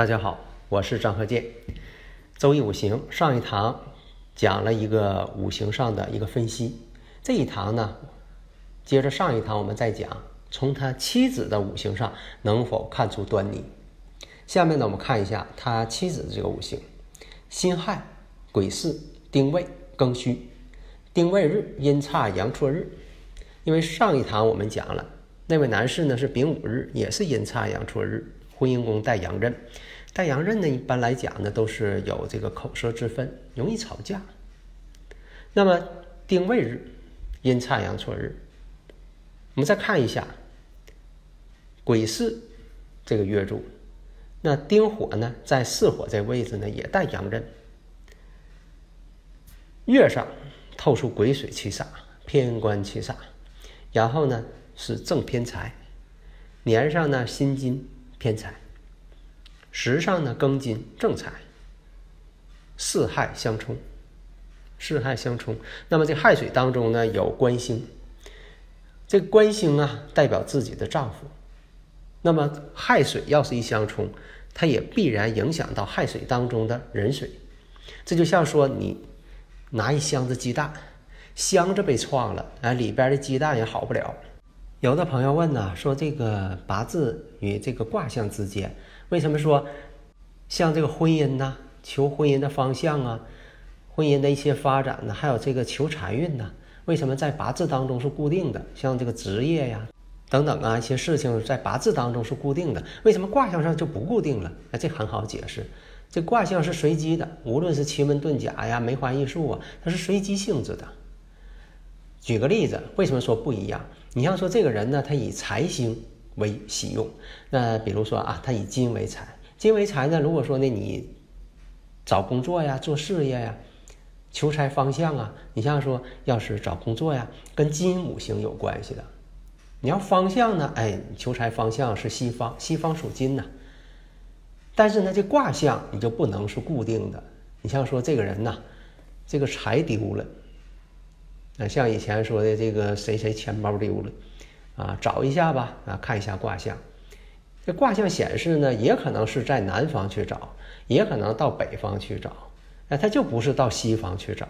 大家好，我是张和建。周易五行上一堂讲了一个五行上的一个分析，这一堂呢，接着上一堂我们再讲从他妻子的五行上能否看出端倪。下面呢，我们看一下他妻子的这个五行：辛亥、癸巳、丁未、庚戌。丁未日阴差阳错日，因为上一堂我们讲了那位男士呢是丙午日，也是阴差阳错日。婚姻宫带阳刃，带阳刃呢，一般来讲呢，都是有这个口舌之分，容易吵架。那么丁未日，阴差阳错日，我们再看一下癸巳这个月柱，那丁火呢，在巳火这位置呢，也带阳刃，月上透出癸水七煞，偏官七煞，然后呢是正偏财，年上呢辛金。偏财，时上呢庚金正财，四害相冲，四害相冲。那么这亥水当中呢有官星，这官星啊代表自己的丈夫。那么亥水要是一相冲，它也必然影响到亥水当中的壬水。这就像说你拿一箱子鸡蛋，箱子被撞了，啊里边的鸡蛋也好不了。有的朋友问呢，说这个八字与这个卦象之间，为什么说像这个婚姻呐、求婚姻的方向啊、婚姻的一些发展呢，还有这个求财运呢，为什么在八字当中是固定的？像这个职业呀等等啊一些事情在八字当中是固定的，为什么卦象上就不固定了？那这很好解释，这卦象是随机的，无论是奇门遁甲呀、梅花易数啊，它是随机性质的。举个例子，为什么说不一样？你像说这个人呢，他以财星为喜用，那比如说啊，他以金为财，金为财呢，如果说呢你找工作呀、做事业呀、求财方向啊，你像说要是找工作呀，跟金五行有关系的。你要方向呢，哎，求财方向是西方，西方属金呐。但是呢，这卦象你就不能是固定的。你像说这个人呐，这个财丢了。那像以前说的这个谁谁钱包丢了，啊，找一下吧，啊，看一下卦象。这卦象显示呢，也可能是在南方去找，也可能到北方去找，哎，他就不是到西方去找。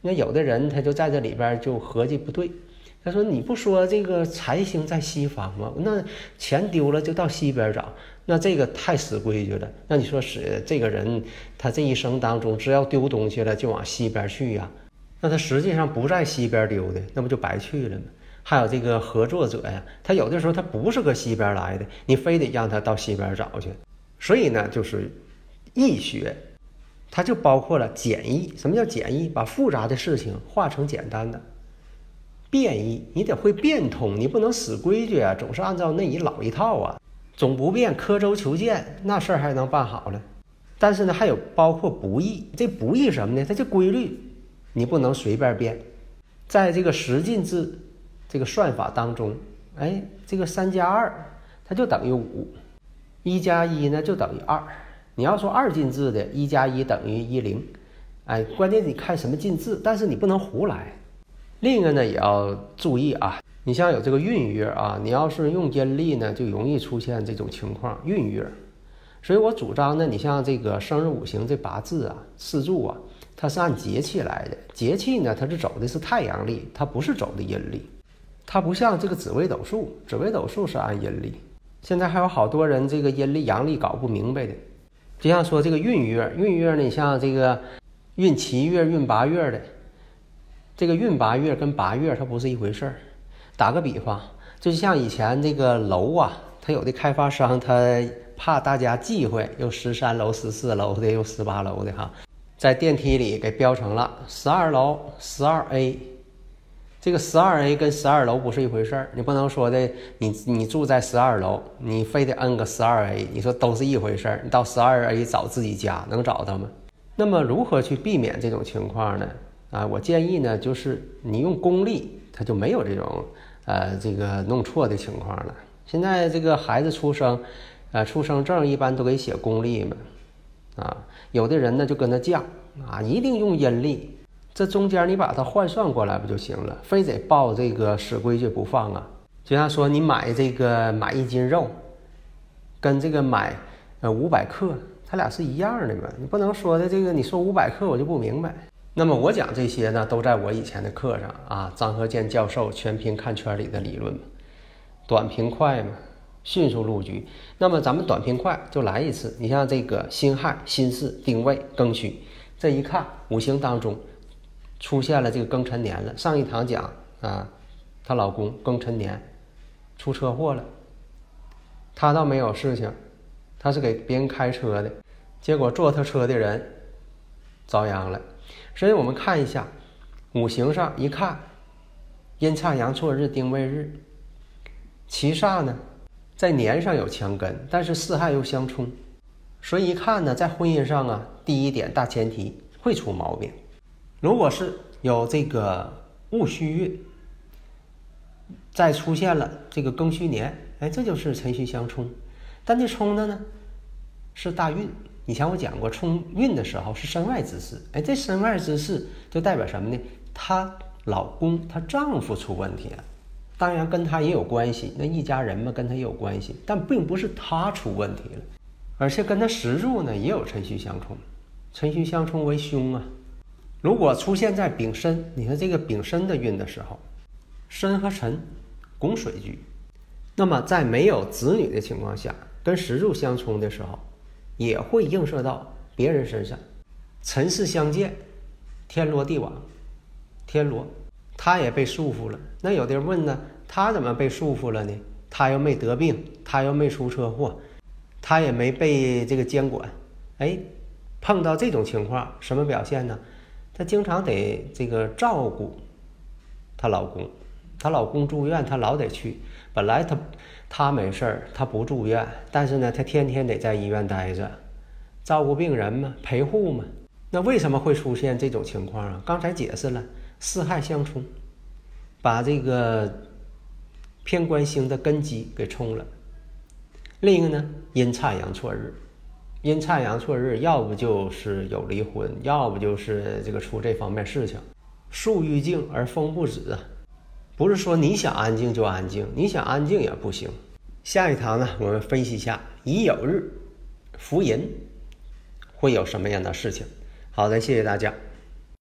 那有的人他就在这里边就合计不对，他说你不说这个财星在西方吗？那钱丢了就到西边找，那这个太死规矩了。那你说是这个人他这一生当中只要丢东西了就往西边去呀？那他实际上不在西边丢的，那不就白去了吗？还有这个合作者呀，他有的时候他不是搁西边来的，你非得让他到西边找去。所以呢，就是易学，它就包括了简易。什么叫简易？把复杂的事情化成简单的。变易，你得会变通，你不能死规矩啊，总是按照那一老一套啊，总不变，刻舟求剑，那事儿还能办好了？但是呢，还有包括不易，这不易什么呢？它就规律。你不能随便变，在这个十进制这个算法当中，哎，这个三加二它就等于五，一加一呢就等于二。你要说二进制的，一加一等于一零，哎，关键你看什么进制，但是你不能胡来。另一个呢也要注意啊，你像有这个闰月啊，你要是用阴历呢，就容易出现这种情况，闰月。所以我主张呢，你像这个生日五行这八字啊、四柱啊。它是按节气来的，节气呢，它是走的是太阳历，它不是走的阴历，它不像这个紫微斗数，紫微斗数是按阴历。现在还有好多人这个阴历阳历搞不明白的，就像说这个闰月，闰月呢，你像这个闰七月、闰八月的，这个闰八月跟八月它不是一回事儿。打个比方，就像以前这个楼啊，它有的开发商他怕大家忌讳，有十三楼、十四楼的，有十八楼的哈。在电梯里给标成了十二楼十二 A。这个十二 A 跟十二楼不是一回事儿，你不能说的你你住在十二楼，你非得摁个十二 A，你说都是一回事儿。你到十二 A 找自己家能找到吗？那么如何去避免这种情况呢？啊，我建议呢，就是你用公历，它就没有这种呃这个弄错的情况了。现在这个孩子出生，呃，出生证一般都给写公历嘛，啊，有的人呢就跟他犟啊，一定用阴历。这中间你把它换算过来不就行了？非得报这个死规矩不放啊？就像说你买这个买一斤肉，跟这个买呃五百克，它俩是一样的嘛？你不能说的这个你说五百克我就不明白。那么我讲这些呢，都在我以前的课上啊，张和建教授全凭看圈里的理论嘛，短平快嘛，迅速入局。那么咱们短平快就来一次，你像这个辛亥、辛巳、丁未、庚戌，这一看五行当中。出现了这个庚辰年了。上一堂讲啊，她老公庚辰年出车祸了，她倒没有事情，她是给别人开车的，结果坐他车的人遭殃了。所以我们看一下五行上一看，阴差阳错日丁未日，其煞呢在年上有强根，但是四害又相冲，所以一看呢，在婚姻上啊，第一点大前提会出毛病。如果是有这个戊戌运，再出现了这个庚戌年，哎，这就是辰戌相冲。但这冲的呢是大运。以前我讲过，冲运的时候是身外之事。哎，这身外之事就代表什么呢？她老公、她丈夫出问题了。当然跟他也有关系，那一家人嘛跟他也有关系，但并不是他出问题了，而且跟他石柱呢也有辰戌相冲，辰戌相冲为凶啊。如果出现在丙申，你看这个丙申的运的时候，申和辰拱水局，那么在没有子女的情况下，跟石柱相冲的时候，也会映射到别人身上。辰巳相见，天罗地网，天罗他也被束缚了。那有的人问呢，他怎么被束缚了呢？他又没得病，他又没出车祸，他也没被这个监管。哎，碰到这种情况，什么表现呢？她经常得这个照顾她老公，她老公住院，她老得去。本来她她没事儿，她不住院，但是呢，她天天得在医院待着，照顾病人嘛，陪护嘛。那为什么会出现这种情况啊？刚才解释了，四害相冲，把这个偏官星的根基给冲了。另一个呢，阴差阳错日。阴差阳错日，要不就是有离婚，要不就是这个出这方面事情。树欲静而风不止啊，不是说你想安静就安静，你想安静也不行。下一堂呢，我们分析一下乙酉日，福银会有什么样的事情。好的，谢谢大家。